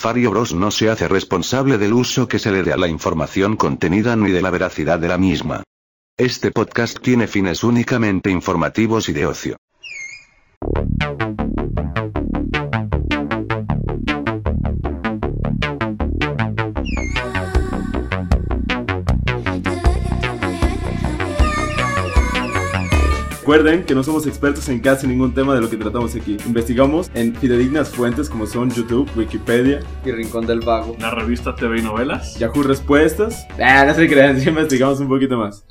Fario Bros no se hace responsable del uso que se le dé a la información contenida ni de la veracidad de la misma. Este podcast tiene fines únicamente informativos y de ocio. Recuerden que no somos expertos en casi ningún tema de lo que tratamos aquí. Investigamos en fidedignas fuentes como son YouTube, Wikipedia, y Rincón del Vago. La revista TV y Novelas. Yahoo Respuestas. Ah, no se crean, sí investigamos un poquito más.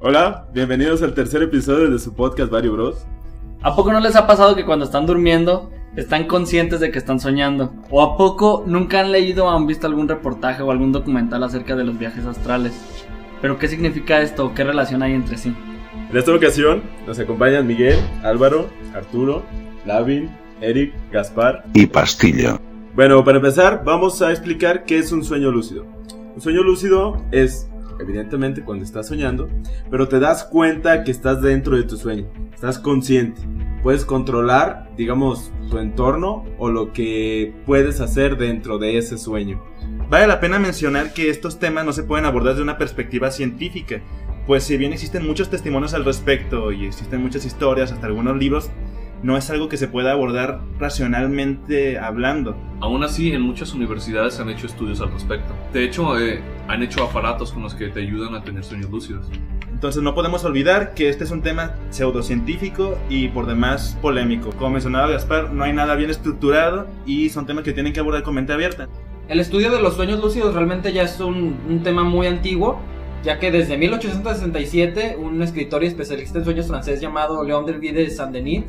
Hola, bienvenidos al tercer episodio de su podcast Vario Bros. ¿A poco no les ha pasado que cuando están durmiendo están conscientes de que están soñando? ¿O a poco nunca han leído o han visto algún reportaje o algún documental acerca de los viajes astrales? ¿Pero qué significa esto qué relación hay entre sí? En esta ocasión nos acompañan Miguel, Álvaro, Arturo, Lavin, Eric, Gaspar y Pastillo. Bueno, para empezar vamos a explicar qué es un sueño lúcido. Un sueño lúcido es evidentemente cuando estás soñando, pero te das cuenta que estás dentro de tu sueño, estás consciente, puedes controlar, digamos, tu entorno o lo que puedes hacer dentro de ese sueño. Vale la pena mencionar que estos temas no se pueden abordar desde una perspectiva científica, pues si bien existen muchos testimonios al respecto y existen muchas historias, hasta algunos libros, no es algo que se pueda abordar racionalmente hablando. Aún así, en muchas universidades se han hecho estudios al respecto. De hecho, eh, han hecho aparatos con los que te ayudan a tener sueños lúcidos. Entonces no podemos olvidar que este es un tema pseudocientífico y por demás polémico. Como mencionaba Gaspar, no hay nada bien estructurado y son temas que tienen que abordar con mente abierta. El estudio de los sueños lúcidos realmente ya es un, un tema muy antiguo, ya que desde 1867 un escritor y especialista en sueños francés llamado Léon Delville de Saint-Denis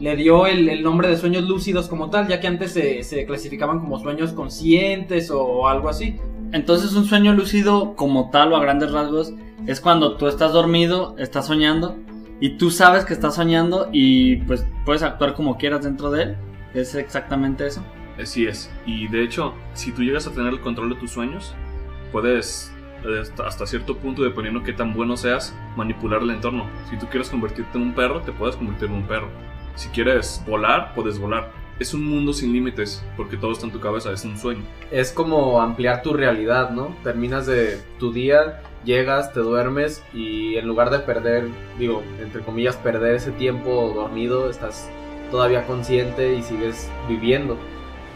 le dio el, nombre de sueños lúcidos como tal, ya que antes se, clasificaban como sueños conscientes o algo así. Entonces un sueño lúcido como tal o a grandes rasgos es cuando tú estás dormido, estás soñando y tú sabes que estás soñando y pues puedes actuar como quieras dentro de él. ¿Es exactamente eso? Así es. Y de hecho, si tú llegas a tener el control de tus sueños, puedes hasta cierto punto, dependiendo qué tan bueno seas, manipular el entorno. Si tú quieres convertirte en un perro, te puedes convertir en un perro. Si quieres volar, puedes volar. Es un mundo sin límites, porque todo está en tu cabeza, es un sueño. Es como ampliar tu realidad, ¿no? Terminas de tu día, llegas, te duermes y en lugar de perder, digo, entre comillas, perder ese tiempo dormido, estás todavía consciente y sigues viviendo.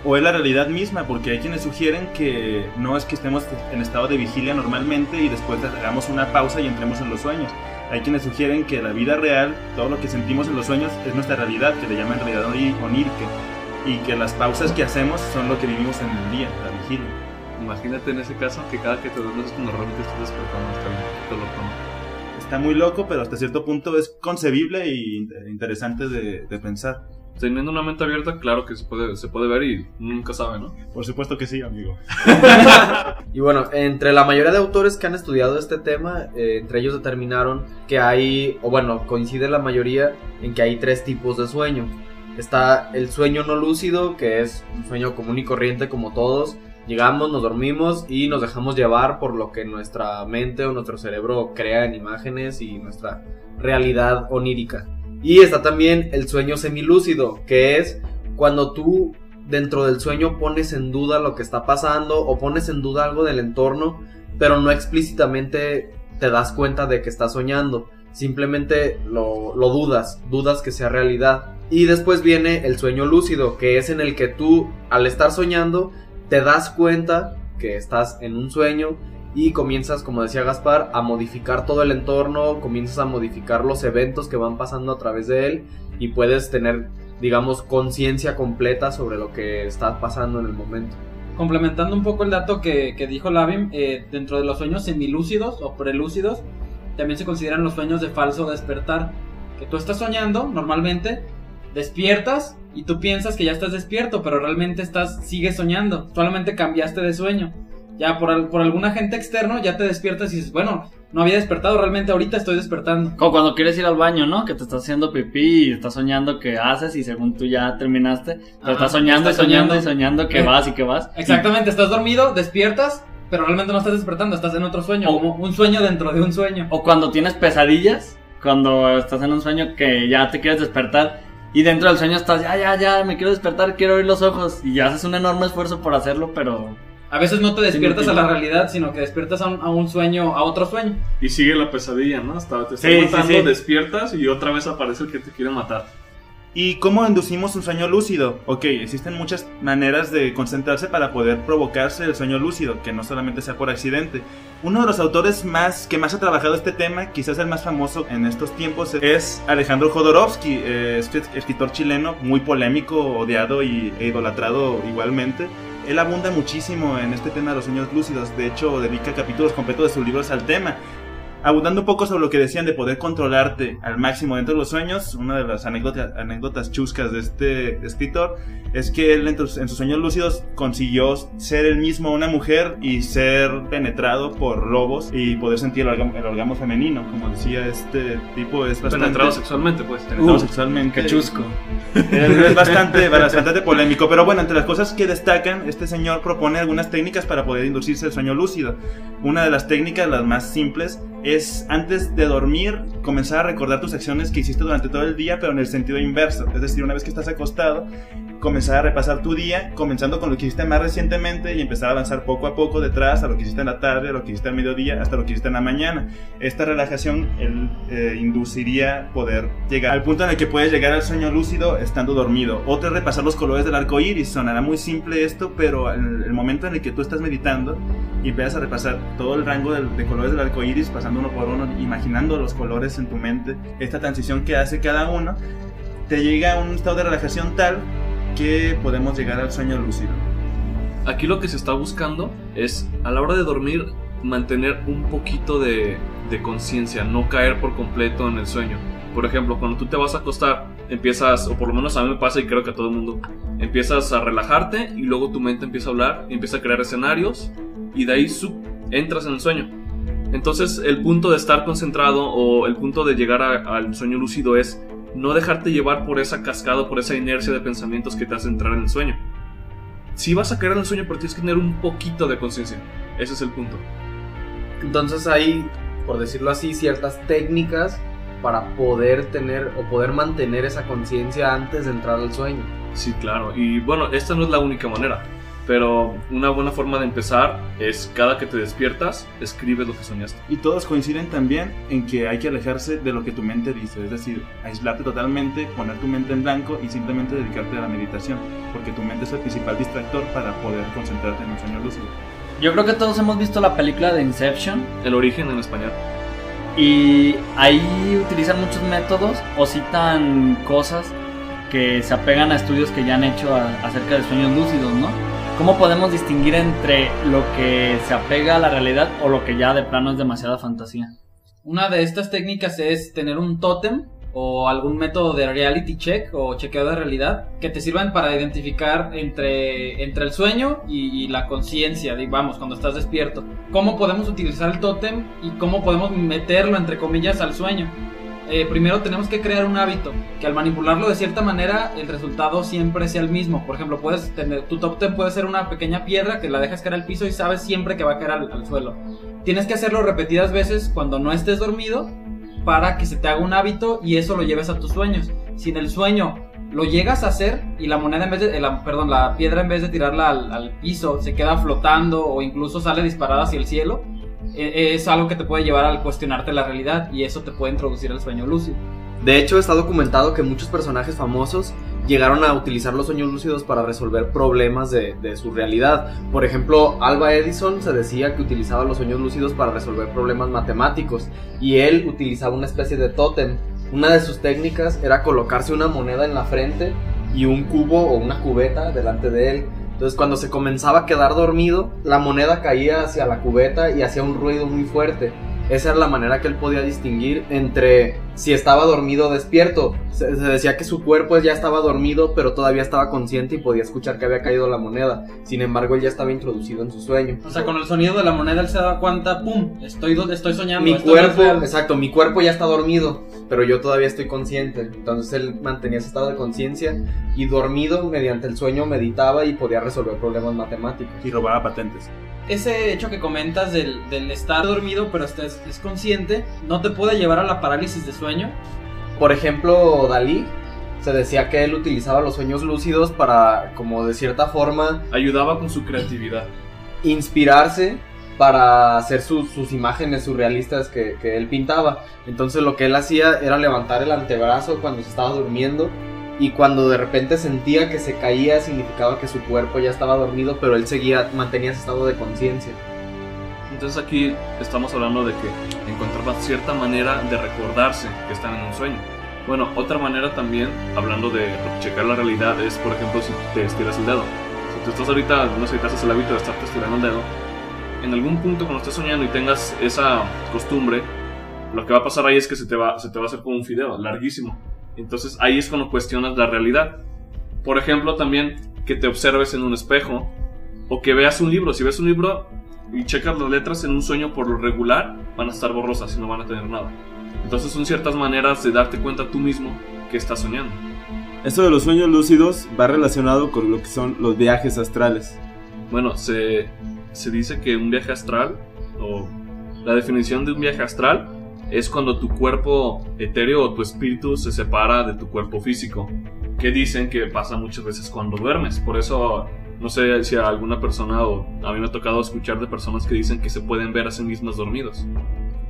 O es la realidad misma, porque hay quienes sugieren que no es que estemos en estado de vigilia normalmente y después hagamos una pausa y entremos en los sueños hay quienes sugieren que la vida real, todo lo que sentimos en los sueños, es nuestra realidad, que le llaman realidad onírica, y que las pausas que hacemos son lo que vivimos en el día, la vigilia. Imagínate en ese caso que cada que te duermes realmente estás despertando, está un loco, Está muy loco, pero hasta cierto punto es concebible y interesante de, de pensar teniendo una mente abierta, claro que se puede, se puede ver y nunca sabe, ¿no? Por supuesto que sí, amigo. y bueno, entre la mayoría de autores que han estudiado este tema, eh, entre ellos determinaron que hay, o bueno, coincide la mayoría en que hay tres tipos de sueño. Está el sueño no lúcido, que es un sueño común y corriente como todos. Llegamos, nos dormimos y nos dejamos llevar por lo que nuestra mente o nuestro cerebro crea en imágenes y nuestra realidad onírica. Y está también el sueño semilúcido, que es cuando tú dentro del sueño pones en duda lo que está pasando o pones en duda algo del entorno, pero no explícitamente te das cuenta de que estás soñando. Simplemente lo, lo dudas, dudas que sea realidad. Y después viene el sueño lúcido, que es en el que tú, al estar soñando, te das cuenta que estás en un sueño y comienzas, como decía Gaspar, a modificar todo el entorno, comienzas a modificar los eventos que van pasando a través de él y puedes tener, digamos, conciencia completa sobre lo que está pasando en el momento. Complementando un poco el dato que, dijo Lavim, eh, dentro de los sueños semilúcidos o prelúcidos, también se consideran los sueños de falso despertar. Que tú estás soñando normalmente, despiertas y tú piensas que ya estás despierto, pero realmente estás, sigues soñando, solamente cambiaste de sueño ya por, por algún agente externo ya te despiertas y dices, bueno, no había despertado, realmente ahorita estoy despertando. Como cuando quieres ir al baño, ¿no? Que te estás haciendo pipí y estás soñando que haces y según tú ya terminaste, te estás soñando y soñando, y soñando que eh, vas y que vas. Exactamente, estás dormido, despiertas, pero realmente no estás despertando, estás en otro sueño, como un sueño dentro de un sueño. O cuando tienes pesadillas cuando estás en un sueño que ya te quieres despertar y dentro del sueño estás, ya, ya, ya, me quiero despertar, quiero abrir los ojos y ya haces un enorme esfuerzo por hacerlo, pero A veces no te despiertas a la realidad, sino que despiertas a un, a un sueño, a otro sueño. Y sigue la pesadilla, ¿no? Hasta te están Sí, sí, matando, sí. despiertas y otra vez aparece el que te quiere matar. ¿Y cómo inducimos un sueño lúcido? Ok, existen muchas maneras de concentrarse para poder provocarse el sueño lúcido, que no solamente sea por accidente. Uno de los autores más que más ha trabajado este tema, quizás el más famoso en estos tiempos, es Alejandro Jodorowsky, eh, escritor chileno, muy polémico, odiado y, e idolatrado igualmente. Él abunda muchísimo en este tema de los sueños lúcidos, de hecho dedica capítulos completos de sus libros al tema. Abundando un poco sobre lo que decían de poder controlarte al máximo dentro de los sueños, una de las anécdotas, anécdotas chuscas de este escritor es que él en, sus sueños lúcidos consiguió ser él mismo una mujer y ser penetrado por lobos y poder sentir el orgasmo, el orgasmo femenino. Como decía este tipo, es bastante... Penetrado sexualmente, pues. penetrado Uh, sexualmente. qué chusco. Es, es bastante, bastante polémico. Pero bueno, entre las cosas que destacan, este señor propone algunas técnicas para poder inducirse el sueño lúcido. Una de las técnicas, las más simples, es antes de dormir comenzar a recordar tus acciones que hiciste durante todo el día, pero en el sentido inverso. Es decir, una vez que estás acostado, comenzar a repasar tu día, comenzando con lo que hiciste más recientemente y empezar a avanzar poco a poco detrás a lo que hiciste en la tarde, a lo que hiciste al mediodía, hasta lo que hiciste en la mañana. Esta relajación él, eh, induciría poder llegar al punto en el que puedes llegar al sueño lúcido estando dormido. Otro es repasar los colores del arco iris. Sonará muy simple esto, pero el, el momento en el que tú estás meditando y empiezas a repasar todo el rango del- de, colores del arco iris, pasando uno por uno, imaginando los colores en tu mente, esta transición que hace cada uno, te llega a un estado de relajación tal que podemos llegar al sueño lúcido. Aquí lo que se está buscando es, a la hora de dormir, mantener un poquito de, conciencia, no caer por completo en el sueño. Por ejemplo, cuando tú te vas a acostar, empiezas, o por lo menos a mí me pasa y creo que a todo el mundo, empiezas a relajarte y luego tu mente empieza a hablar empieza a crear escenarios y de ahí su- entras en el sueño. Entonces el punto de estar concentrado o el punto de llegar al sueño lúcido es no dejarte llevar por esa cascada, por esa inercia de pensamientos que te hace entrar en el sueño. Si vas a caer en el sueño, pero tienes que tener un poquito de conciencia. Ese es el punto. Entonces hay, por decirlo así, ciertas técnicas para poder tener o poder mantener esa conciencia antes de entrar al sueño. Sí, claro. Y bueno, esta no es la única manera. Pero una buena forma de empezar es cada que te despiertas, escribes lo que soñaste. Y todos coinciden también en que hay que alejarse de lo que tu mente dice, es decir, aislarte totalmente, poner tu mente en blanco y simplemente dedicarte a la meditación, porque tu mente es el principal distractor para poder concentrarte en un sueño lúcido. Yo creo que todos hemos visto la película de Inception El origen en español. y ahí utilizan muchos métodos o citan cosas que se apegan a estudios que ya han hecho a- acerca de sueños lúcidos, ¿no? ¿Cómo podemos distinguir entre lo que se apega a la realidad o lo que ya de plano es demasiada fantasía? Una de estas técnicas es tener un tótem o algún método de reality check o chequeo de realidad que te sirvan para identificar entre, entre el sueño y, y la conciencia, digamos, cuando estás despierto. ¿Cómo podemos utilizar el tótem y cómo podemos meterlo, entre comillas, al sueño? Eh, primero tenemos que crear un hábito que al manipularlo de cierta manera el resultado siempre sea el mismo. Por ejemplo, puedes tener tu tótem puede ser una pequeña piedra que la dejas caer al piso y sabes siempre que va a caer al- suelo. Tienes que hacerlo repetidas veces cuando no estés dormido para que se te haga un hábito y eso lo lleves a tus sueños. Si en el sueño lo llegas a hacer y la moneda en vez de, eh, la, perdón, la piedra en vez de tirarla al, piso se queda flotando o incluso sale disparada hacia el cielo, es algo que te puede llevar al cuestionarte la realidad y eso te puede introducir al sueño lúcido. De hecho, está documentado que muchos personajes famosos llegaron a utilizar los sueños lúcidos para resolver problemas de, de su realidad. Por ejemplo, Alba Edison se decía que utilizaba los sueños lúcidos para resolver problemas matemáticos y él utilizaba una especie de tótem. Una de sus técnicas era colocarse una moneda en la frente y un cubo o una cubeta delante de él. Entonces cuando se comenzaba a quedar dormido, la moneda caía hacia la cubeta y hacía un ruido muy fuerte. Esa era la manera que él podía distinguir entre si estaba dormido o despierto. Se, se decía que su cuerpo ya estaba dormido, pero todavía estaba consciente y podía escuchar que había caído la moneda. Sin embargo, él ya estaba introducido en su sueño. O sea, con el sonido de la moneda él se daba cuenta, ¡pum! Estoy, estoy soñando. Mi esto no es cuerpo, real. exacto, mi cuerpo ya está dormido, pero yo todavía estoy consciente. Entonces él mantenía ese estado de conciencia y dormido mediante el sueño meditaba y podía resolver problemas matemáticos. Y robaba patentes. ese hecho que comentas del, del estar dormido pero estés es consciente, no te puede llevar a la parálisis de sueño. Por ejemplo, Dalí se decía que él utilizaba los sueños lúcidos para, como de cierta forma, Ayudaba con su creatividad. inspirarse para hacer sus, sus imágenes surrealistas que, que él pintaba. Entonces lo que él hacía era levantar el antebrazo cuando se estaba durmiendo y cuando de repente sentía que se caía significaba que su cuerpo ya estaba dormido, pero él seguía, mantenía ese estado de conciencia. Entonces aquí estamos hablando de que encontraban cierta manera de recordarse que están en un sueño. Bueno, otra manera también, hablando de checar la realidad, es por ejemplo si te estiras el dedo. Si tú estás ahorita, no sé, te haces el hábito de estarte estirando el dedo, en algún punto cuando estés soñando y tengas esa costumbre, lo que va a pasar ahí es que se te va, se te va a hacer como un fideo, larguísimo. Entonces ahí es cuando cuestionas la realidad. Por ejemplo, también que te observes en un espejo o que veas un libro. Si ves un libro y checas las letras en un sueño por lo regular, van a estar borrosas y no van a tener nada. Entonces son ciertas maneras de darte cuenta tú mismo que estás soñando. Esto de los sueños lúcidos va relacionado con lo que son los viajes astrales. Bueno, se, se dice que un viaje astral, o la definición de un viaje astral, es cuando tu cuerpo etéreo o tu espíritu se separa de tu cuerpo físico. Que dicen que pasa muchas veces cuando duermes. Por eso, no sé si a alguna persona o a mí me ha tocado escuchar de personas que dicen que se pueden ver a sí mismas dormidos.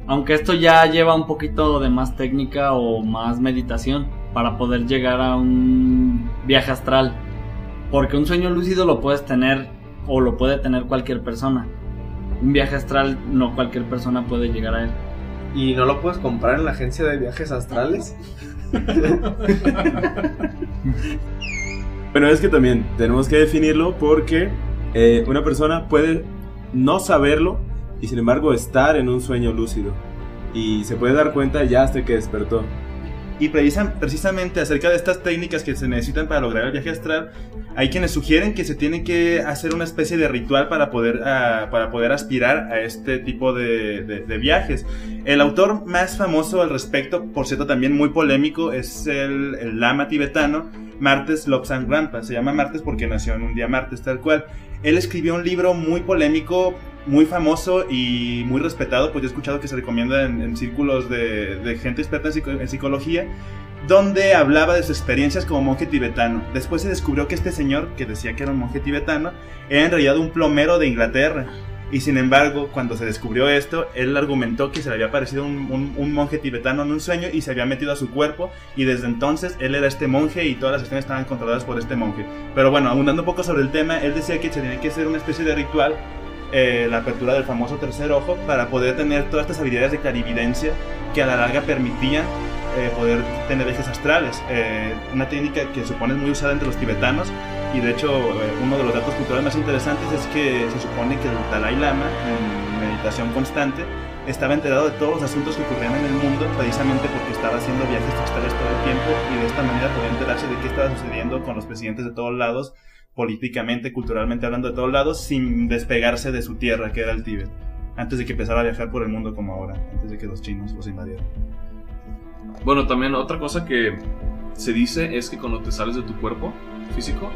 Aunque esto ya lleva un poquito de más técnica o más meditación para poder llegar a un viaje astral. Porque un sueño lúcido lo puedes tener o lo puede tener cualquier persona. Un viaje astral no cualquier persona puede llegar a él. ¿Y no lo puedes comprar en la agencia de viajes astrales? Bueno, es que también tenemos que definirlo porque eh, una persona puede no saberlo y sin embargo estar en un sueño lúcido. Y se puede dar cuenta ya hasta que despertó. Y precisa- precisamente acerca de estas técnicas que se necesitan para lograr el viaje astral, hay quienes sugieren que se tiene que hacer una especie de ritual para poder, ah, para poder aspirar a este tipo de, de- de viajes. El autor más famoso al respecto, por cierto también muy polémico, es el, el lama tibetano Martes Lobsang Rampa. Se llama Martes porque nació en un día martes tal cual. Él escribió un libro muy polémico, muy famoso y muy respetado, pues yo he escuchado que se recomienda en, círculos de, gente experta en, en psicología, donde hablaba de sus experiencias como monje tibetano. Después se descubrió que este señor, que decía que era un monje tibetano, era en realidad un plomero de Inglaterra. Y sin embargo, cuando se descubrió esto, él argumentó que se le había aparecido un, monje tibetano en un sueño y se había metido a su cuerpo. Y desde entonces él era este monje y todas las sesiones estaban controladas por este monje. Pero bueno, abundando un poco sobre el tema, él decía que se tenía que hacer una especie de ritual, eh, la apertura del famoso tercer ojo, para poder tener todas estas habilidades de clarividencia que a la larga permitían eh, poder tener ejes astrales. Eh, una técnica que supone es muy usada entre los tibetanos y de hecho eh, uno de los datos culturales más interesantes es que se supone que el Dalai Lama en meditación constante estaba enterado de todos los asuntos que ocurrían en el mundo precisamente porque estaba haciendo viajes astrales todo el tiempo y de esta manera podía enterarse de qué estaba sucediendo con los presidentes de todos lados políticamente, culturalmente hablando de todos lados sin despegarse de su tierra que era el Tíbet antes de que empezara a viajar por el mundo como ahora antes de que los chinos los invadieran. Bueno, también otra cosa que se dice es que cuando te sales de tu cuerpo físico,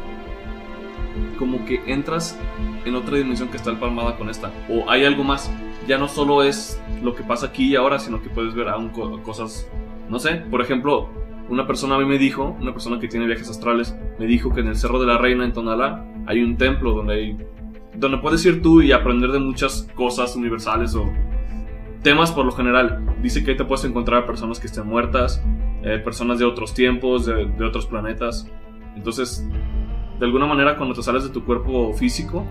como que entras en otra dimensión que está empalmada con esta. O hay algo más. Ya no solo es lo que pasa aquí y ahora, sino que puedes ver aún co- cosas, no sé, por ejemplo, una persona a mí me dijo, una persona que tiene viajes astrales, me dijo que en el Cerro de la Reina en Tonalá hay un templo donde hay donde puedes ir tú y aprender de muchas cosas universales o temas por lo general. Dice que ahí te puedes encontrar personas que estén muertas, eh, personas de otros tiempos, de otros planetas. Entonces, de alguna manera, cuando te sales de tu cuerpo físico,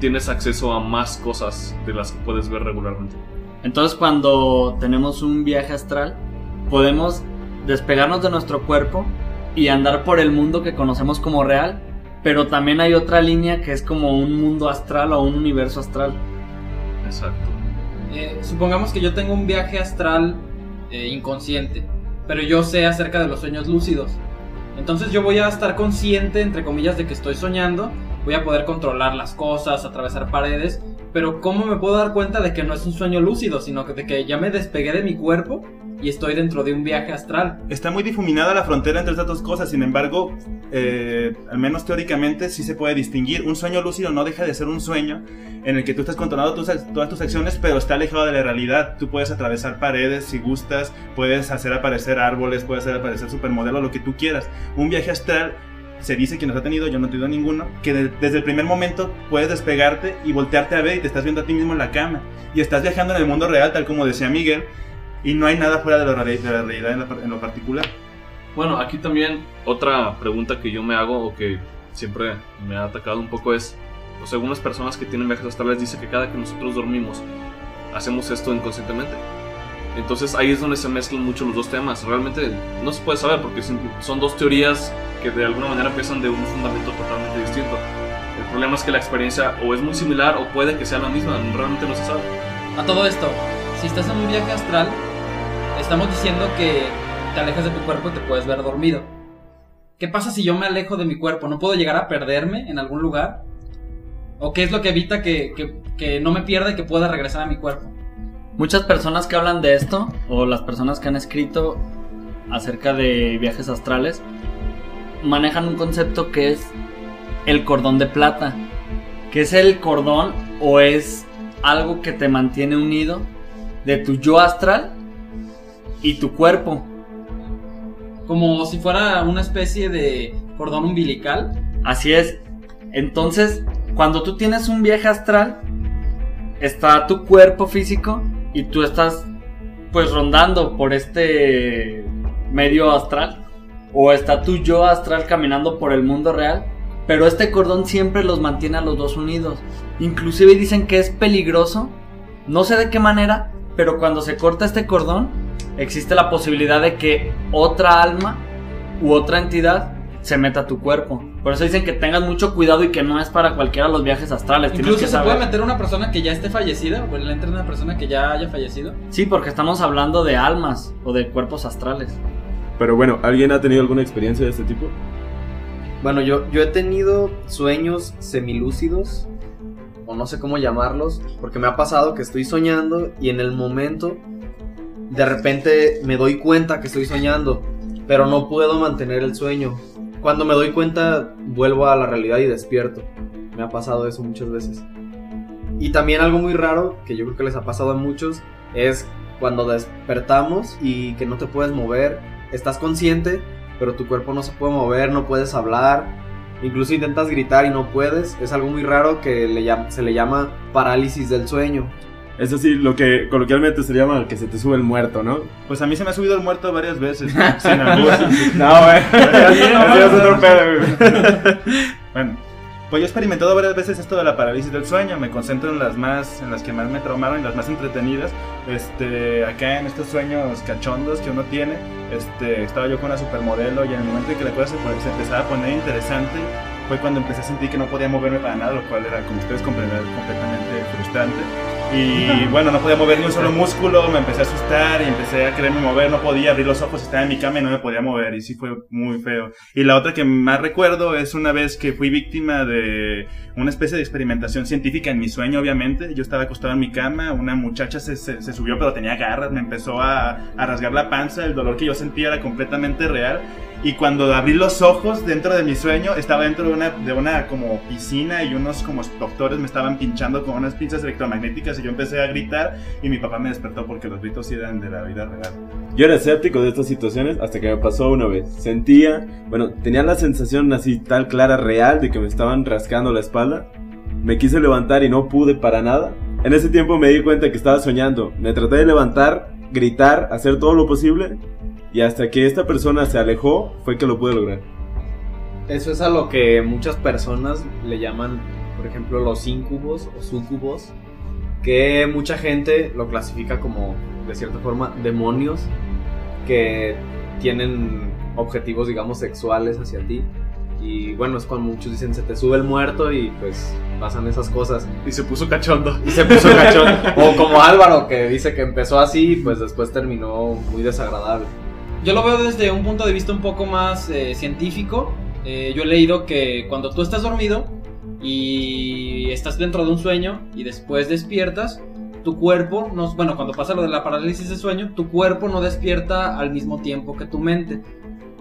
tienes acceso a más cosas de las que puedes ver regularmente. Entonces cuando tenemos un viaje astral, podemos despegarnos de nuestro cuerpo y andar por el mundo que conocemos como real, pero también hay otra línea que es como un mundo astral o un universo astral. Exacto. Eh, supongamos que yo tengo un viaje astral eh, inconsciente, pero yo sé acerca de los sueños lúcidos. Entonces yo voy a estar consciente, entre comillas, de que estoy soñando, voy a poder controlar las cosas, atravesar paredes, pero ¿cómo me puedo dar cuenta de que no es un sueño lúcido, sino de que ya me despegué de mi cuerpo y estoy dentro de un viaje astral? Está muy difuminada la frontera entre estas dos cosas, sin embargo, eh, al menos teóricamente sí se puede distinguir. Un sueño lúcido no deja de ser un sueño en el que tú estás controlando todas tus acciones, pero está alejado de la realidad. Tú puedes atravesar paredes si gustas, puedes hacer aparecer árboles, puedes hacer aparecer supermodelos, lo que tú quieras. Un viaje astral se dice que nos ha tenido, yo no he tenido ninguno, que de- desde el primer momento puedes despegarte y voltearte a ver y te estás viendo a ti mismo en la cama. Y estás viajando en el mundo real, tal como decía Miguel, y no hay nada fuera de, la realidad en, lo particular. Bueno, aquí también otra pregunta que yo me hago o que siempre me ha atacado un poco es, o sea, algunas personas que tienen viajes astrales dicen que cada que nosotros dormimos hacemos esto inconscientemente. Entonces ahí es donde se mezclan mucho los dos temas. Realmente no se puede saber porque son dos teorías que de alguna manera empiezan de un fundamento totalmente distinto. El problema es que la experiencia o es muy similar o puede que sea la misma, realmente no se sabe. A todo esto, si estás en un viaje astral, estamos diciendo que te alejas de tu cuerpo y te puedes ver dormido. ¿Qué pasa si yo me alejo de mi cuerpo? ¿No puedo llegar a perderme en algún lugar? ¿O qué es lo que evita que, que- que no me pierda y que pueda regresar a mi cuerpo? Muchas personas que hablan de esto, o las personas que han escrito acerca de viajes astrales, manejan un concepto que es el cordón de plata. Que es el cordón o es algo que te mantiene unido de tu yo astral y tu cuerpo. Como si fuera una especie de cordón umbilical. Así es. Entonces, cuando tú tienes un viaje astral, está tu cuerpo físico y tú estás pues rondando por este medio astral o está tu yo astral caminando por el mundo real, pero este cordón siempre los mantiene a los dos unidos. Inclusive dicen que es peligroso, no sé de qué manera, pero cuando se corta este cordón existe la posibilidad de que otra alma u otra entidad se meta a tu cuerpo. Por eso dicen que tengas mucho cuidado y que no es para cualquiera los viajes astrales. Incluso que se saber. puede meter una persona que ya esté fallecida, o le entra una persona que ya haya fallecido. Sí, porque estamos hablando de almas o de cuerpos astrales. Pero bueno, ¿alguien ha tenido alguna experiencia de este tipo? Bueno, yo, yo he tenido sueños semilúcidos, o no sé cómo llamarlos, porque me ha pasado que estoy soñando y en el momento de repente me doy cuenta que estoy soñando, pero no puedo mantener el sueño. Cuando me doy cuenta vuelvo a la realidad y despierto. Me ha pasado eso muchas veces. Y también algo muy raro, que yo creo que les ha pasado a muchos, es cuando despertamos y que no te puedes mover, estás consciente, pero tu cuerpo no se puede mover, no puedes hablar, incluso intentas gritar y no puedes. Es algo muy raro que se le llama parálisis del sueño. Es así, lo que coloquialmente se llama que se te sube el muerto, ¿no? Pues a mí se me ha subido el muerto varias veces, sin albur. No, güey. Bueno, pues yo he experimentado varias veces esto de la parálisis del sueño. Me concentro en las más, en las que más me traumaron y las más entretenidas. Este, acá en estos sueños cachondos que uno tiene, este, estaba yo con una supermodelo y en el momento en que la cosa se empezaba a poner interesante, fue cuando empecé a sentir que no podía moverme para nada, lo cual era, como ustedes comprenderán, completamente frustrante. Y bueno, no podía mover ni un solo músculo, me empecé a asustar y empecé a quererme mover, no podía abrir los ojos, estaba en mi cama y no me podía mover y sí fue muy feo. Y la otra que más recuerdo es una vez que fui víctima de una especie de experimentación científica en mi sueño, obviamente. Yo estaba acostado en mi cama, una muchacha se, subió pero tenía garras, me empezó a, a rasgar la panza, el dolor que yo sentía era completamente real. Y cuando abrí los ojos dentro de mi sueño, estaba dentro de una, de una como piscina y unos como doctores me estaban pinchando con unas pinzas electromagnéticas y yo empecé a gritar y mi papá me despertó porque los gritos eran de la vida real. Yo era escéptico de estas situaciones hasta que me pasó una vez. Sentía, bueno, tenía la sensación así tal clara, real, de que me estaban rascando la espalda. Me quise levantar y no pude para nada. En ese tiempo me di cuenta que estaba soñando. Me traté de levantar, gritar, hacer todo lo posible. Y hasta que esta persona se alejó, fue que lo pude lograr. Eso es a lo que muchas personas le llaman, por ejemplo, los incubos o sucubos, que mucha gente lo clasifica como, de cierta forma, demonios que tienen objetivos, digamos, sexuales hacia ti. Y bueno, es cuando muchos dicen se te sube el muerto y pues pasan esas cosas. Y se puso cachondo. Y se puso cachón. o como Álvaro, que dice que empezó así y pues después terminó muy desagradable. Yo lo veo desde un punto de vista un poco más eh, científico. Eh, yo he leído que cuando tú estás dormido, y estás dentro de un sueño y después despiertas, tu cuerpo, no, bueno, cuando pasa lo de la parálisis de sueño, tu cuerpo no despierta al mismo tiempo que tu mente.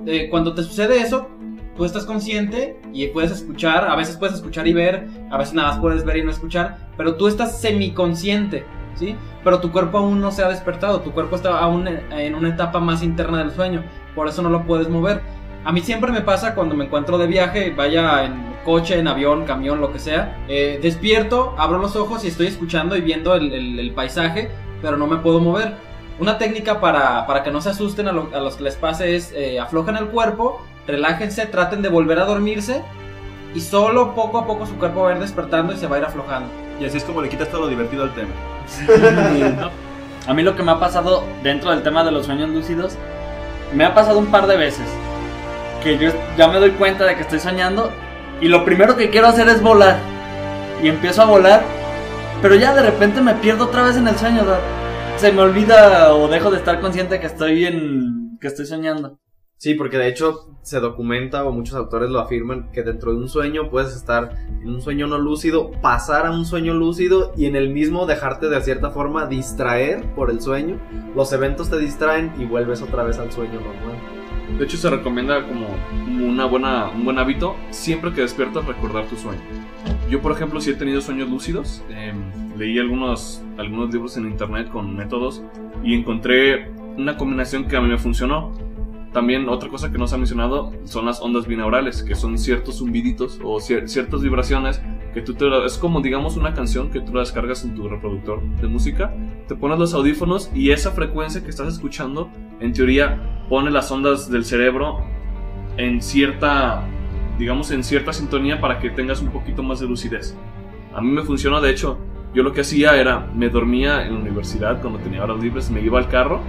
Eh, cuando te sucede eso, tú estás consciente y puedes escuchar, a veces puedes escuchar y ver, a veces nada más puedes ver y no escuchar, pero tú estás semiconsciente, ¿sí? Pero tu cuerpo aún no se ha despertado, tu cuerpo está aún en una etapa más interna del sueño, por eso no lo puedes mover. A mí siempre me pasa cuando me encuentro de viaje, vaya en coche, en avión, camión, lo que sea, eh, despierto, abro los ojos y estoy escuchando y viendo el, paisaje, pero no me puedo mover. Una técnica para, para que no se asusten a, lo- a los que les pase es eh, aflojen el cuerpo, relájense, traten de volver a dormirse y solo poco a poco su cuerpo va a ir despertando y se va a ir aflojando. Y así es como le quitas todo lo divertido al tema. A mí lo que me ha pasado dentro del tema de los sueños lúcidos, me ha pasado un par de veces. Que yo ya me doy cuenta de que estoy soñando y lo primero que quiero hacer es volar. Y empiezo a volar, pero ya de repente me pierdo otra vez en el sueño. sea, se me olvida o dejo de estar consciente que estoy en que estoy soñando. Sí, porque de hecho se documenta o muchos autores lo afirman que dentro de un sueño puedes estar en un sueño no lúcido, pasar a un sueño lúcido y en el mismo dejarte de cierta forma distraer por el sueño. Los eventos te distraen y vuelves otra vez al sueño normal. De hecho, se recomienda como una buena, un buen hábito siempre que despiertas recordar tu sueño. Yo, por ejemplo, sí he tenido sueños lúcidos. eh, leí algunos, algunos libros en internet con métodos y encontré una combinación que a mí me funcionó. También otra cosa que no se ha mencionado son las ondas binaurales, que son ciertos zumbiditos o cier- ciertas vibraciones que tú te... Es como, digamos, una canción que tú descargas en tu reproductor de música, te pones los audífonos y esa frecuencia que estás escuchando, en teoría, pone las ondas del cerebro en cierta, digamos, en cierta sintonía para que tengas un poquito más de lucidez. A mí me funcionó, de hecho, yo lo que hacía era, me dormía en la universidad cuando tenía horas libres, me iba al carro,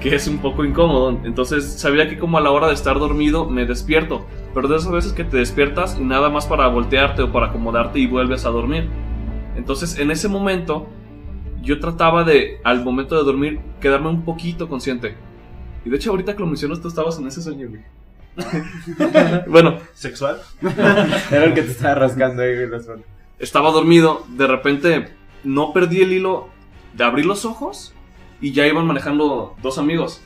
que es un poco incómodo, entonces sabía que como a la hora de estar dormido me despierto, pero de esas veces que te despiertas y nada más para voltearte o para acomodarte y vuelves a dormir. Entonces en ese momento yo trataba de, al momento de dormir, quedarme un poquito consciente. Y de hecho ahorita que lo mencionas tú estabas en ese sueño, güey. bueno, ¿Sexual? Era el que te estaba rascando ahí zona. estaba dormido, de repente no perdí el hilo de abrir los ojos y ya iban manejando dos amigos.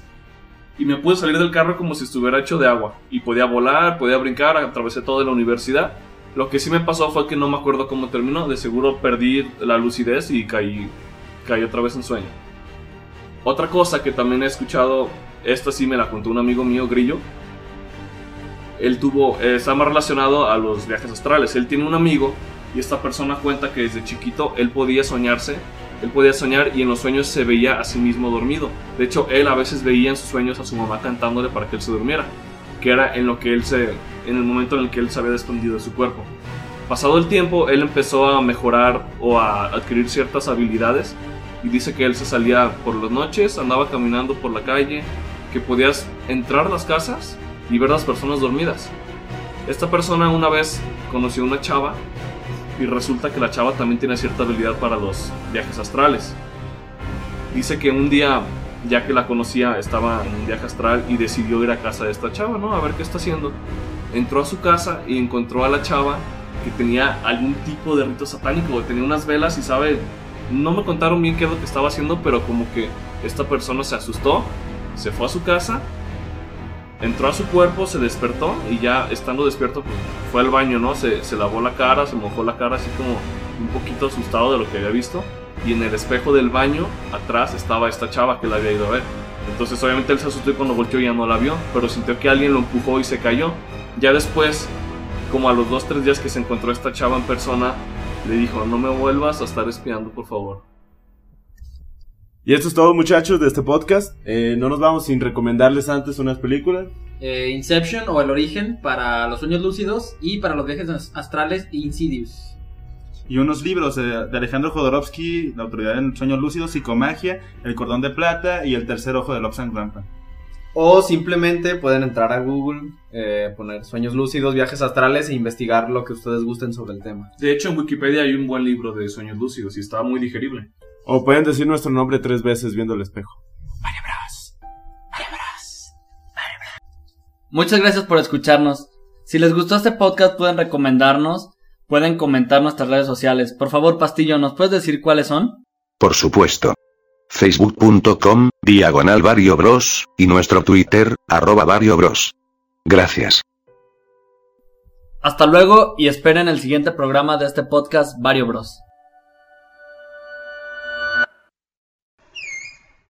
Y me pude salir del carro como si estuviera hecho de agua. Y podía volar, podía brincar, atravesé toda la universidad. Lo que sí me pasó fue que no me acuerdo cómo terminó. De seguro perdí la lucidez y caí, caí otra vez en sueño. Otra cosa que también he escuchado, esta sí me la contó un amigo mío, Grillo. Él tuvo, está más relacionado a los viajes astrales. Él tiene un amigo y esta persona cuenta que desde chiquito él podía soñarse, él podía soñar y en los sueños se veía a sí mismo dormido. De hecho, él a veces veía en sus sueños a su mamá cantándole para que él se durmiera, que era en lo que él se, en el momento en el que él se había desprendido de su cuerpo. Pasado el tiempo, él empezó a mejorar o a adquirir ciertas habilidades y dice que él se salía por las noches, andaba caminando por la calle, que podías entrar a las casas y ver a las personas dormidas. Esta persona una vez conoció a una chava y resulta que la chava también tiene cierta habilidad para los viajes astrales. Dice que un día, ya que la conocía, estaba en un viaje astral y decidió ir a casa de esta chava, ¿no? A ver qué está haciendo. Entró a su casa y encontró a la chava que tenía algún tipo de rito satánico, tenía unas velas y sabe, no me contaron bien qué es lo que estaba haciendo, pero como que esta persona se asustó, se fue a su casa entró a su cuerpo, se despertó y ya estando despierto pues, fue al baño, ¿no? Se, se lavó la cara, se mojó la cara así como un poquito asustado de lo que había visto y en el espejo del baño atrás estaba esta chava que la había ido a ver. Entonces obviamente él se asustó y cuando volteó ya no la vio, pero sintió que alguien lo empujó y se cayó. Ya después, como a los 2-3 días que se encontró esta chava en persona, le dijo, no me vuelvas a estar espiando, por favor. Y esto es todo, muchachos, de este podcast. Eh, no nos vamos sin recomendarles antes unas películas. Eh, Inception o El Origen para los sueños lúcidos y para los viajes as- astrales Insidious. Y unos libros eh, de Alejandro Jodorowsky, La autoridad en sueños lúcidos, Psicomagia, El cordón de plata y El tercer ojo de Lobsang Rampa. O simplemente pueden entrar a Google, eh, poner sueños lúcidos, viajes astrales e investigar lo que ustedes gusten sobre el tema. De hecho, en Wikipedia hay un buen libro de sueños lúcidos y estaba muy digerible. O pueden decir nuestro nombre tres veces viendo el espejo. Muchas gracias por escucharnos. Si les gustó este podcast pueden recomendarnos, pueden comentar nuestras redes sociales. Por favor, Pastillo, ¿nos puedes decir cuáles son? Por supuesto. Facebook.com, diagonal Vario Bros, y nuestro Twitter, arroba Vario Bros. Gracias. Hasta luego y esperen el siguiente programa de este podcast Vario Bros.